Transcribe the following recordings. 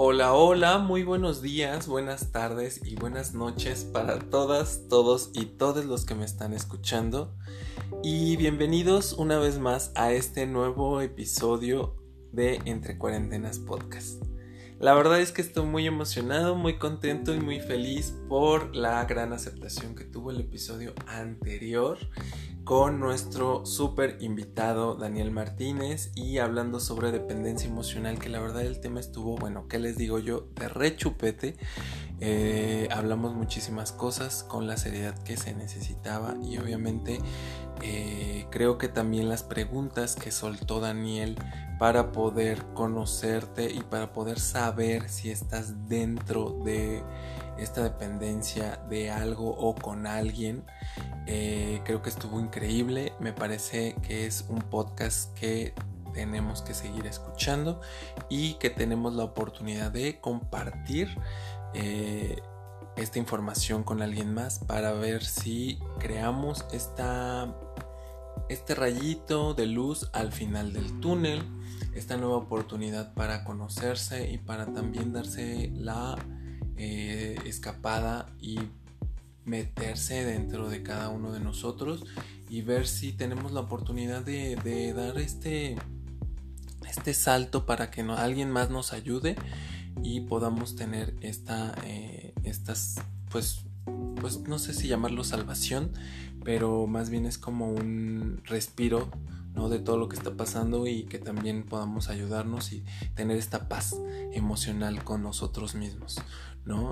Hola, hola, muy buenos días, buenas tardes y buenas noches para todas, todos y todos los que me están escuchando. Y bienvenidos una vez más a este nuevo episodio de Entre Cuarentenas Podcast. La verdad es que estoy muy emocionado, muy contento y muy feliz por la gran aceptación que tuvo el episodio anterior con nuestro súper invitado Daniel Martínez y hablando sobre dependencia emocional, que la verdad el tema estuvo, bueno, ¿qué les digo yo? De rechupete. Eh, hablamos muchísimas cosas con la seriedad que se necesitaba y obviamente eh, creo que también las preguntas que soltó Daniel para poder conocerte y para poder saber si estás dentro de esta dependencia de algo o con alguien eh, creo que estuvo increíble. Me parece que es un podcast que tenemos que seguir escuchando y que tenemos la oportunidad de compartir eh, esta información con alguien más para ver si creamos esta, este rayito de luz al final del túnel, esta nueva oportunidad para conocerse y para también darse la eh, escapada y meterse dentro de cada uno de nosotros y ver si tenemos la oportunidad de, dar este, este salto para que alguien más nos ayude y podamos tener esta, eh, estas, pues, pues no sé si llamarlo salvación, pero más bien es como un respiro ¿no? de todo lo que está pasando y que también podamos ayudarnos y tener esta paz emocional con nosotros mismos.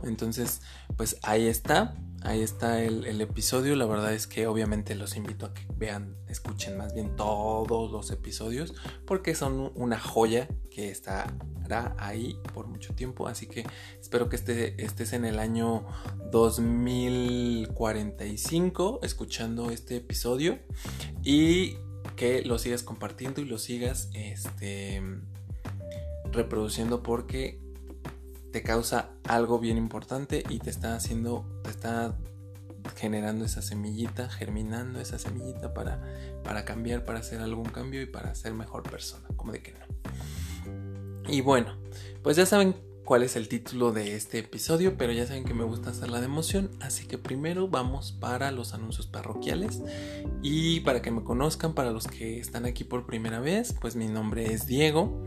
Entonces, pues ahí está, ahí está el, episodio. La verdad es que obviamente los invito a que vean, escuchen más bien todos los episodios, porque son una joya que estará ahí por mucho tiempo. Así que espero que estés en el año 2045 escuchando este episodio y que lo sigas compartiendo y lo sigas este, reproduciendo porque te causa algo bien importante y te está haciendo, te está generando esa semillita, germinando esa semillita para, para cambiar, para hacer algún cambio y para ser mejor persona, como de que no. Y bueno, pues ya saben cuál es el título de este episodio, pero ya saben que me gusta hacer la de emoción, así que primero vamos para los anuncios parroquiales. Y para que me conozcan, para los que están aquí por primera vez, pues mi nombre es Diego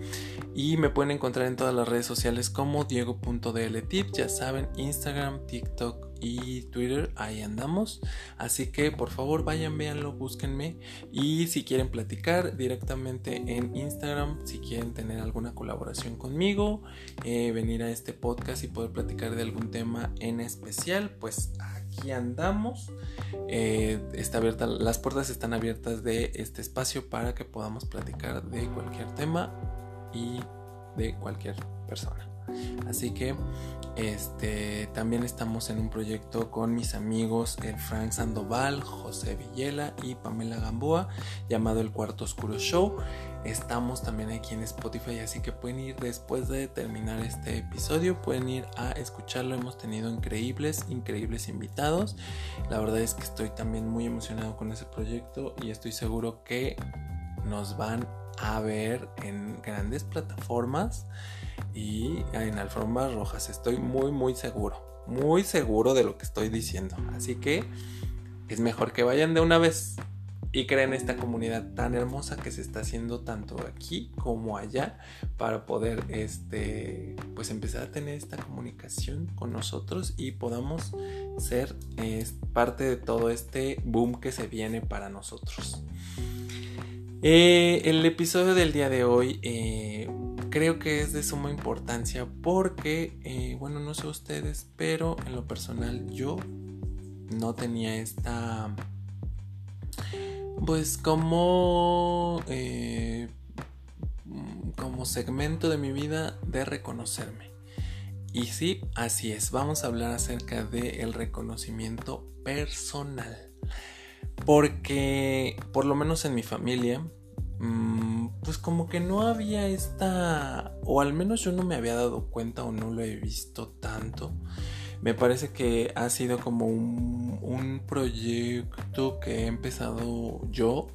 y me pueden encontrar en todas las redes sociales como diego.dltip, ya saben, Instagram, TikTok, y Twitter, ahí andamos. Así que por favor vayan, véanlo, búsquenme. Y si quieren platicar directamente en Instagram, si quieren tener alguna colaboración conmigo, eh, venir a este podcast y poder platicar de algún tema en especial, pues aquí andamos. Eh, está abierta, las puertas están abiertas de este espacio para que podamos platicar de cualquier tema y de cualquier persona. Así que este, también estamos en un proyecto con mis amigos el Frank Sandoval, José Villela y Pamela Gamboa llamado El Cuarto Oscuro Show. Estamos también aquí en Spotify, así que pueden ir después de terminar este episodio, pueden ir a escucharlo. Hemos tenido increíbles, increíbles invitados. La verdad es que estoy también muy emocionado con ese proyecto y estoy seguro que nos van a ver en grandes plataformas y en alfombras rojas. Estoy muy, muy seguro. Muy seguro de lo que estoy diciendo. Así que es mejor que vayan de una vez y creen esta comunidad tan hermosa que se está haciendo tanto aquí como allá para poder este pues empezar a tener esta comunicación con nosotros y podamos ser parte de todo este boom que se viene para nosotros. Eh, el episodio del día de hoy eh, creo que es de suma importancia porque, eh, bueno, no sé ustedes, pero en lo personal yo no tenía esta, pues como, como segmento de mi vida de reconocerme. Y sí, así es, vamos a hablar acerca del reconocimiento personal. Porque, por lo menos en mi familia, pues como que no había esta, o al menos yo no me había dado cuenta o no lo he visto tanto. Me parece que ha sido como un, un proyecto que he empezado yo,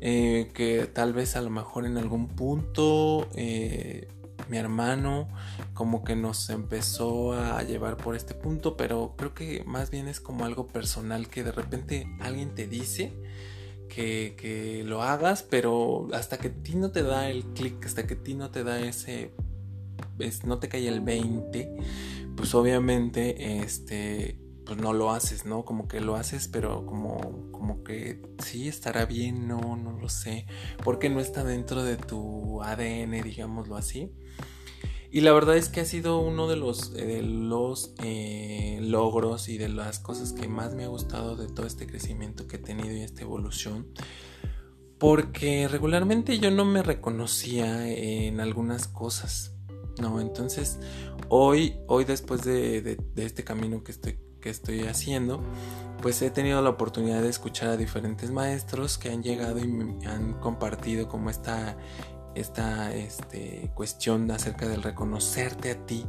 eh, que tal vez a lo mejor en algún punto eh, mi hermano como que nos empezó a llevar por este punto, pero creo que más bien es como algo personal que de repente alguien te dice que, lo hagas, pero hasta que ti no te da el clic, hasta que ti no te da ese, no te cae el 20, pues obviamente este pues no lo haces, ¿no? Como que lo haces, pero como, como que sí estará bien, no, no lo sé, porque no está dentro de tu ADN, digámoslo así. Y la verdad es que ha sido uno de los, de los eh, logros y de las cosas que más me ha gustado de todo este crecimiento que he tenido y esta evolución. Porque regularmente yo no me reconocía en algunas cosas. No, entonces hoy, hoy después de, de este camino que estoy que estoy haciendo, pues he tenido la oportunidad de escuchar a diferentes maestros que han llegado y me han compartido como esta esta este, cuestión acerca del reconocerte a ti,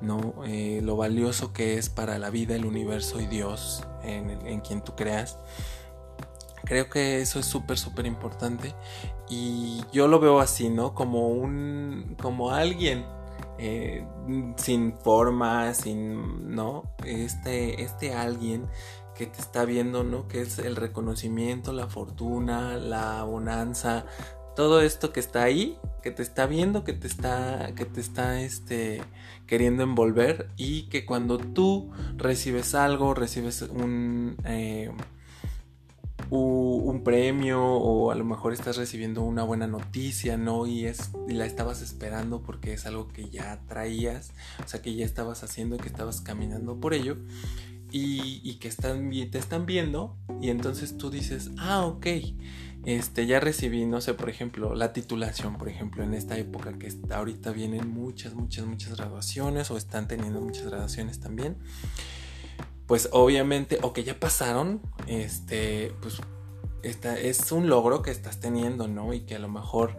¿no? Eh, lo valioso que es para la vida, el universo y Dios en, en quien tú creas. Creo que eso es súper, súper importante y yo lo veo así, ¿no? Como un, como alguien eh, sin forma, sin, ¿no? Este, este alguien que te está viendo, ¿no? Que es el reconocimiento, la fortuna, la bonanza, todo esto que está ahí, que te está viendo, que te está, que te está, este, queriendo envolver y que cuando tú recibes algo, recibes un, eh, un premio o a lo mejor estás recibiendo una buena noticia, ¿no? Y, es, la estabas esperando porque es algo que ya traías, o sea, que ya estabas haciendo, que estabas caminando por ello y, que te están viendo y entonces tú dices, ah, ok, este, ya recibí, no sé, por ejemplo, la titulación, por ejemplo, en esta época que ahorita vienen muchas, muchas, muchas graduaciones o están teniendo muchas graduaciones también pues obviamente, o que ya pasaron, este, pues esta, es un logro que estás teniendo, ¿no? Y que a lo mejor,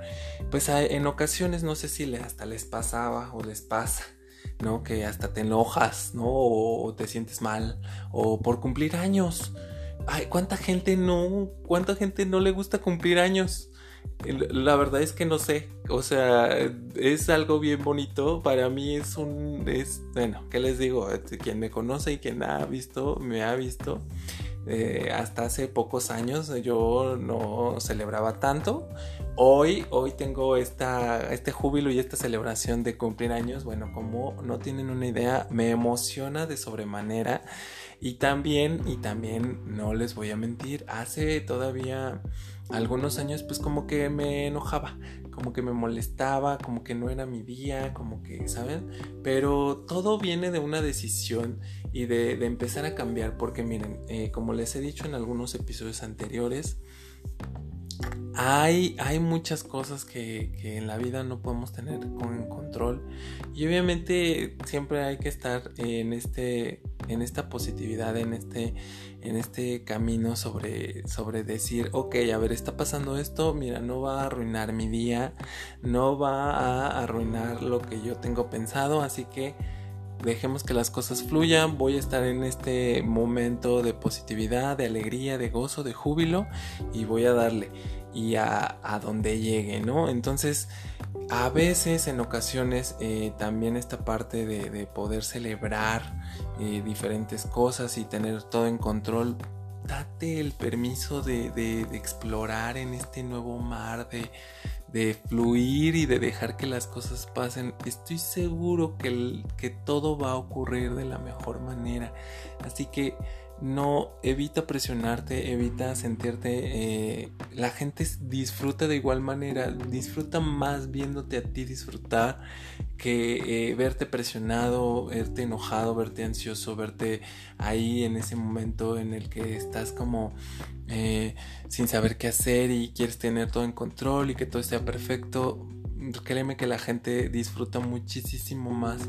pues en ocasiones no sé si hasta les pasaba o les pasa, ¿no? Que hasta te enojas, ¿no? O, te sientes mal, o por cumplir años. Ay, ¿cuánta gente no, cuánta gente no le gusta cumplir años? La verdad es que no sé, o sea, es algo bien bonito. Para mí es un, es, bueno, ¿qué les digo? Quien me conoce y quien ha visto, me ha visto. Eh, hasta hace pocos años yo no celebraba tanto. Hoy, hoy tengo esta, este júbilo y esta celebración de cumplir años. Bueno, como no tienen una idea, me emociona de sobremanera. Y también, y también, no les voy a mentir, hace todavía algunos años pues como que me enojaba, como que me molestaba, como que no era mi día, como que, ¿saben? Pero todo viene de una decisión y de, empezar a cambiar, porque miren, eh, como les he dicho en algunos episodios anteriores, hay, hay muchas cosas que, que, en la vida no podemos tener con control y obviamente siempre hay que estar en este en esta positividad en este en este camino sobre sobre decir ok a ver está pasando esto mira no va a arruinar mi día no va a arruinar lo que yo tengo pensado así que dejemos que las cosas fluyan, voy a estar en este momento de positividad, de alegría, de gozo, de júbilo y voy a darle y a, donde llegue, ¿no? Entonces, a veces, en ocasiones, eh, también esta parte de, poder celebrar eh, diferentes cosas y tener todo en control, date el permiso de explorar en este nuevo mar, de de fluir y de dejar que las cosas pasen, estoy seguro que, que todo va a ocurrir de la mejor manera. Así que no evita presionarte, evita sentirte... Eh, la gente disfruta de igual manera, disfruta más viéndote a ti disfrutar que eh, verte presionado, verte enojado, verte ansioso, verte ahí en ese momento en el que estás como eh, sin saber qué hacer y quieres tener todo en control y que todo sea perfecto créeme que la gente disfruta muchísimo más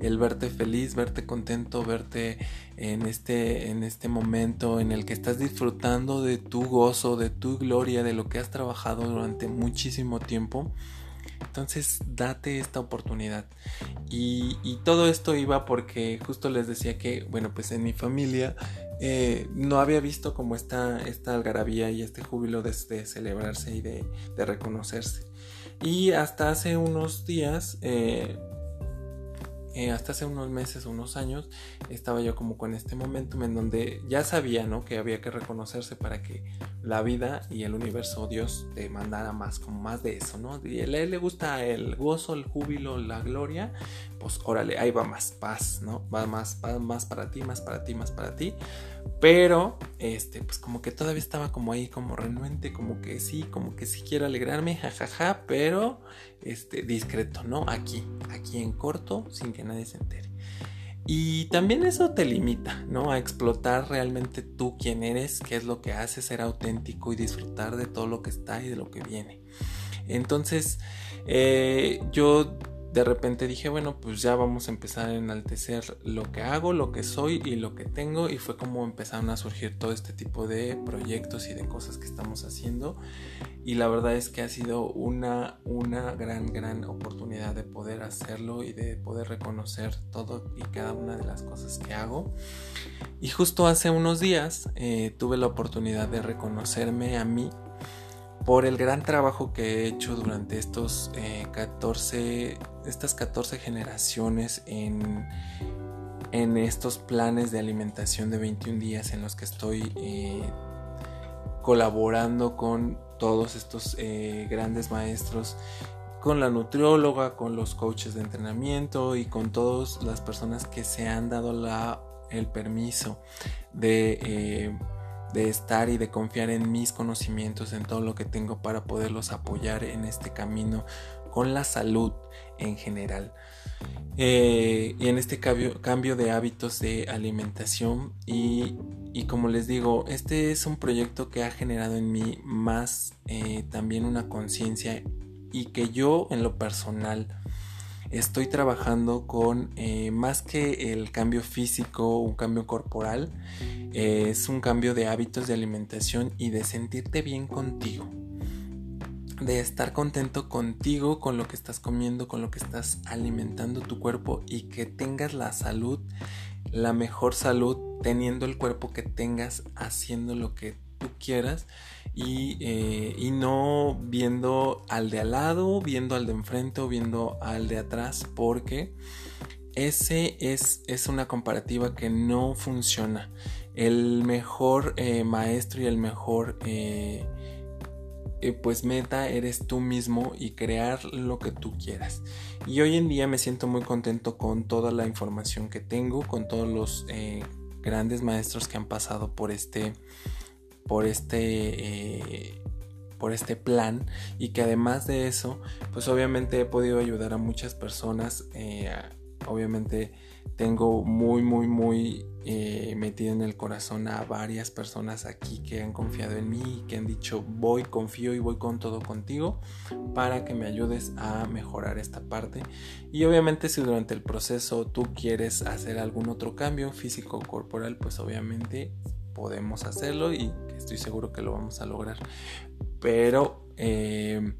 el verte feliz, verte contento, verte en este, en este momento en el que estás disfrutando de tu gozo, de tu gloria, de lo que has trabajado durante muchísimo tiempo. Entonces date esta oportunidad. Y, todo esto iba porque justo les decía que, bueno, pues en mi familia eh, no había visto como esta, esta algarabía y este júbilo de, celebrarse y de, reconocerse. Y hasta hace unos días eh, eh, hasta hace unos meses, unos años, estaba yo como con este momento en donde ya sabía, ¿no? Que había que reconocerse para que la vida y el universo, Dios, te mandara más, como más de eso, ¿no? Y a él le gusta el gozo, el júbilo, la gloria, pues órale, ahí va más paz, ¿no? Va más, va más para ti, más para ti, más para ti. Pero, este, pues como que todavía estaba como ahí, como renuente, como que sí, como que sí quiero alegrarme, jajaja, pero, este, discreto, ¿no? Aquí, aquí en corto, sin que nadie se entere. Y también eso te limita, ¿no? A explotar realmente tú quién eres, qué es lo que haces, ser auténtico y disfrutar de todo lo que está y de lo que viene. Entonces, eh, yo de repente dije, bueno, pues ya vamos a empezar a enaltecer lo que hago, lo que soy y lo que tengo. Y fue como empezaron a surgir todo este tipo de proyectos y de cosas que estamos haciendo. Y la verdad es que ha sido una, una gran, gran oportunidad de poder hacerlo y de poder reconocer todo y cada una de las cosas que hago. Y justo hace unos días eh, tuve la oportunidad de reconocerme a mí por el gran trabajo que he hecho durante estos 14, eh, estas 14 generaciones en, en, estos planes de alimentación de 21 días en los que estoy eh, colaborando con todos estos eh, grandes maestros, con la nutrióloga, con los coaches de entrenamiento y con todas las personas que se han dado la, el permiso de de estar y de confiar en mis conocimientos, en todo lo que tengo para poderlos apoyar en este camino con la salud en general. Eh, y en este cambio, cambio, de hábitos de alimentación y, como les digo, este es un proyecto que ha generado en mí más eh, también una conciencia y que yo en lo personal estoy trabajando con eh, más que el cambio físico, un cambio corporal, eh, es un cambio de hábitos de alimentación y de sentirte bien contigo. De estar contento contigo, con lo que estás comiendo, con lo que estás alimentando tu cuerpo y que tengas la salud, la mejor salud, teniendo el cuerpo que tengas, haciendo lo que tú quieras eh, y, no viendo al de al lado, viendo al de enfrente o viendo al de atrás, porque ese es, es una comparativa que no funciona. El mejor eh, maestro y el mejor eh, pues meta eres tú mismo y crear lo que tú quieras. Y hoy en día me siento muy contento con toda la información que tengo, con todos los grandes maestros que han pasado por este por este eh, por este plan y que además de eso pues obviamente he podido ayudar a muchas personas eh, obviamente tengo muy muy muy eh, metido en el corazón a varias personas aquí que han confiado en mí y que han dicho voy confío y voy con todo contigo para que me ayudes a mejorar esta parte y obviamente si durante el proceso tú quieres hacer algún otro cambio físico o corporal pues obviamente podemos hacerlo y estoy seguro que lo vamos a lograr. Pero eh,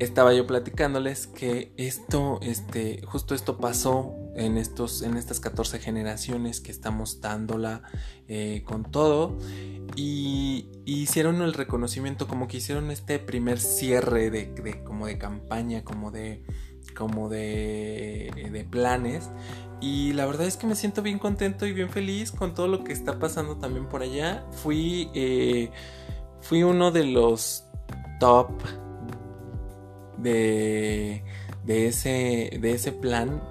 estaba yo platicándoles que esto, este, justo esto pasó en, estos, en estas 14 generaciones que estamos dándola eh, con todo. Y, hicieron el reconocimiento, como que hicieron este primer cierre de, como de campaña, como de, como de, de planes. Y la verdad es que me siento bien contento y bien feliz con todo lo que está pasando también por allá. Fui, eh, fui uno de los top de, de, ese, de ese plan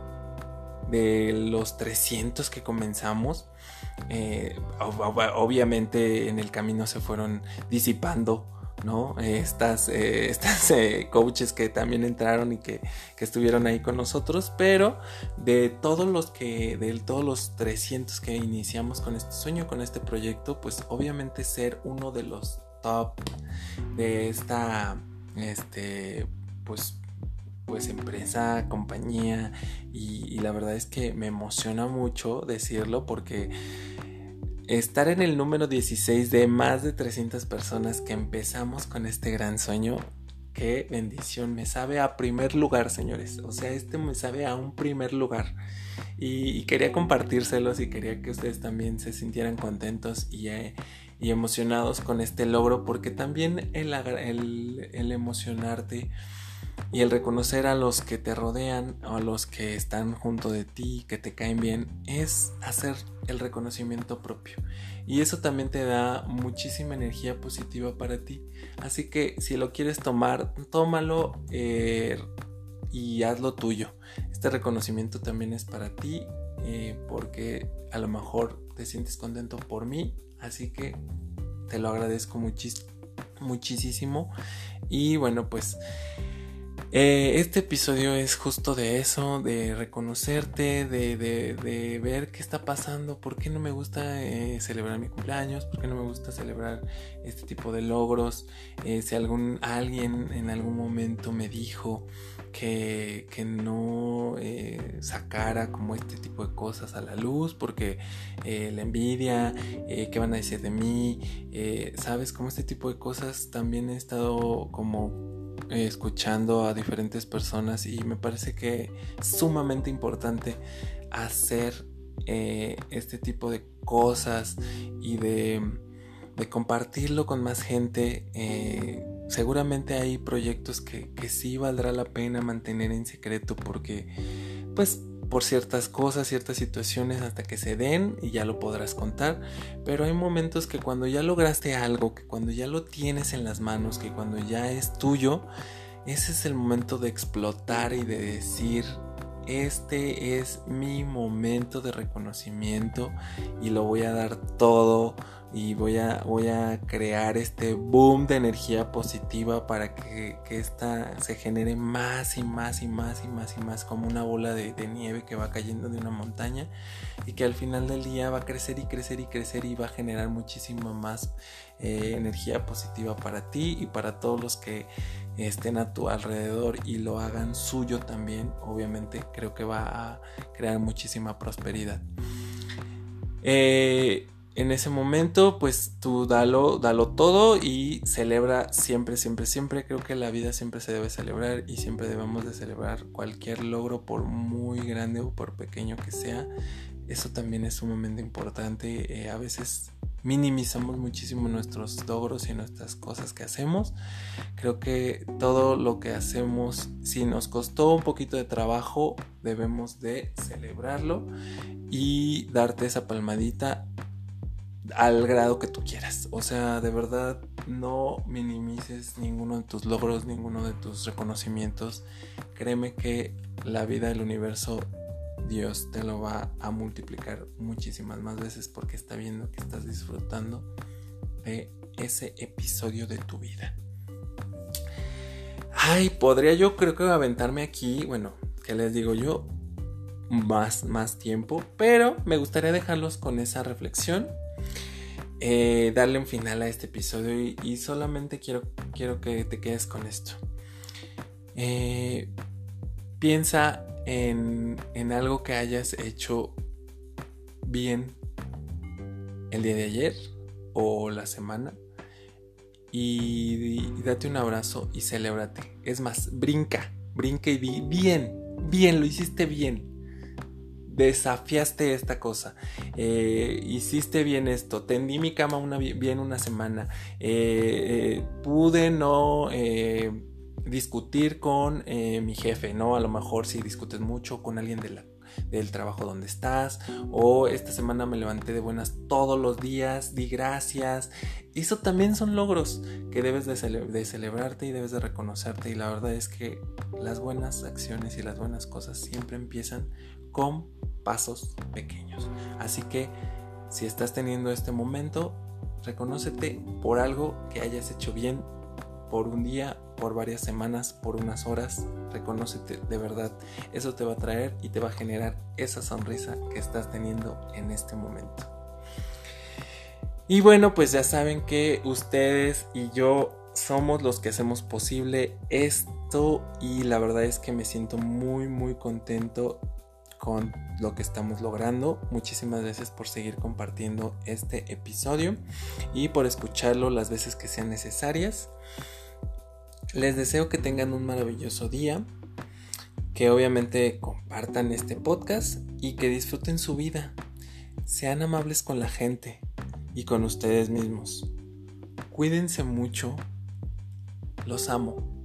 de los 300 que comenzamos. Eh, obviamente en el camino se fueron disipando ¿no? Estas, eh, estas eh, coaches que también entraron y que, estuvieron ahí con nosotros, pero de todos los que, de todos los 300 que iniciamos con este sueño, con este proyecto, pues obviamente ser uno de los top de esta, este, pues, pues empresa, compañía, y la verdad es que me emociona mucho decirlo porque estar en el número 16 de más de 300 personas que empezamos con este gran sueño, qué bendición. Me sabe a primer lugar, señores. O sea, este me sabe a un primer lugar. Y, quería compartírselos y quería que ustedes también se sintieran contentos y, eh, emocionados con este logro. Porque también el, el, el emocionarte y el reconocer a los que te rodean o a los que están junto de ti, que te caen bien, es hacer el reconocimiento propio. Y eso también te da muchísima energía positiva para ti. Así que si lo quieres tomar, tómalo eh, y hazlo tuyo. Este reconocimiento también es para ti eh, porque a lo mejor te sientes contento por mí. Así que te lo agradezco muchísimo. Y bueno, pues... Eh, este episodio es justo de eso, de reconocerte, de, de, ver qué está pasando, por qué no me gusta eh, celebrar mi cumpleaños, por qué no me gusta celebrar este tipo de logros. Eh, si algún, alguien en algún momento me dijo que, que no sacara como este tipo de cosas a la luz, porque la envidia, qué van a decir de mí, sabes, como este tipo de cosas también he estado como escuchando a diferentes personas y me parece que es sumamente importante hacer eh, este tipo de cosas y de, compartirlo con más gente. Eh, seguramente hay proyectos que, que sí valdrá la pena mantener en secreto porque pues por ciertas cosas, ciertas situaciones hasta que se den y ya lo podrás contar. Pero hay momentos que cuando ya lograste algo, que cuando ya lo tienes en las manos, que cuando ya es tuyo, ese es el momento de explotar y de decir, este es mi momento de reconocimiento y lo voy a dar todo y voy a, voy a crear este boom de energía positiva para que, que esta se genere más y más y más y más y más como una bola de, nieve que va cayendo de una montaña y que al final del día va a crecer y crecer y crecer y va a generar muchísima más eh, energía positiva para ti y para todos los que estén a tu alrededor y lo hagan suyo también obviamente creo que va a crear muchísima prosperidad eh, en ese momento, pues tú dalo, dalo todo y celebra siempre, siempre, siempre. Creo que la vida siempre se debe celebrar y siempre debemos de celebrar cualquier logro, por muy grande o por pequeño que sea. Eso también es sumamente importante. Eh, a veces minimizamos muchísimo nuestros logros y nuestras cosas que hacemos. Creo que todo lo que hacemos, si nos costó un poquito de trabajo, debemos de celebrarlo y darte esa palmadita al grado que tú quieras. O sea, de verdad, no minimices ninguno de tus logros, ninguno de tus reconocimientos. Créeme que la vida del universo, Dios te lo va a multiplicar muchísimas más veces porque está viendo que estás disfrutando de ese episodio de tu vida. Ay, podría yo creo que aventarme aquí, bueno, ¿qué les digo yo? Más, más tiempo, pero me gustaría dejarlos con esa reflexión eh, darle un final a este episodio y, solamente quiero, quiero, que te quedes con esto. Eh, piensa en, algo que hayas hecho bien el día de ayer o la semana. Y, date un abrazo y celébrate. Es más, brinca, brinca y di bien, bien, lo hiciste bien. Desafiaste esta cosa, eh, hiciste bien esto, tendí mi cama bien una semana, eh, eh, pude no discutir con mi jefe, ¿no? A lo mejor si discutes mucho con alguien de la del trabajo donde estás o esta semana me levanté de buenas todos los días, di gracias. Eso también son logros que debes de, de, celebrarte y debes de reconocerte y la verdad es que las buenas acciones y las buenas cosas siempre empiezan con pasos pequeños. Así que si estás teniendo este momento, reconócete por algo que hayas hecho bien por un día, por varias semanas, por unas horas. Reconócete de verdad. Eso te va a traer y te va a generar esa sonrisa que estás teniendo en este momento. Y bueno, pues ya saben que ustedes y yo somos los que hacemos posible esto y la verdad es que me siento muy muy contento con lo que estamos logrando. Muchísimas gracias por seguir compartiendo este episodio y por escucharlo las veces que sean necesarias. Les deseo que tengan un maravilloso día, que obviamente compartan este podcast y que disfruten su vida. Sean amables con la gente y con ustedes mismos. Cuídense mucho. Los amo.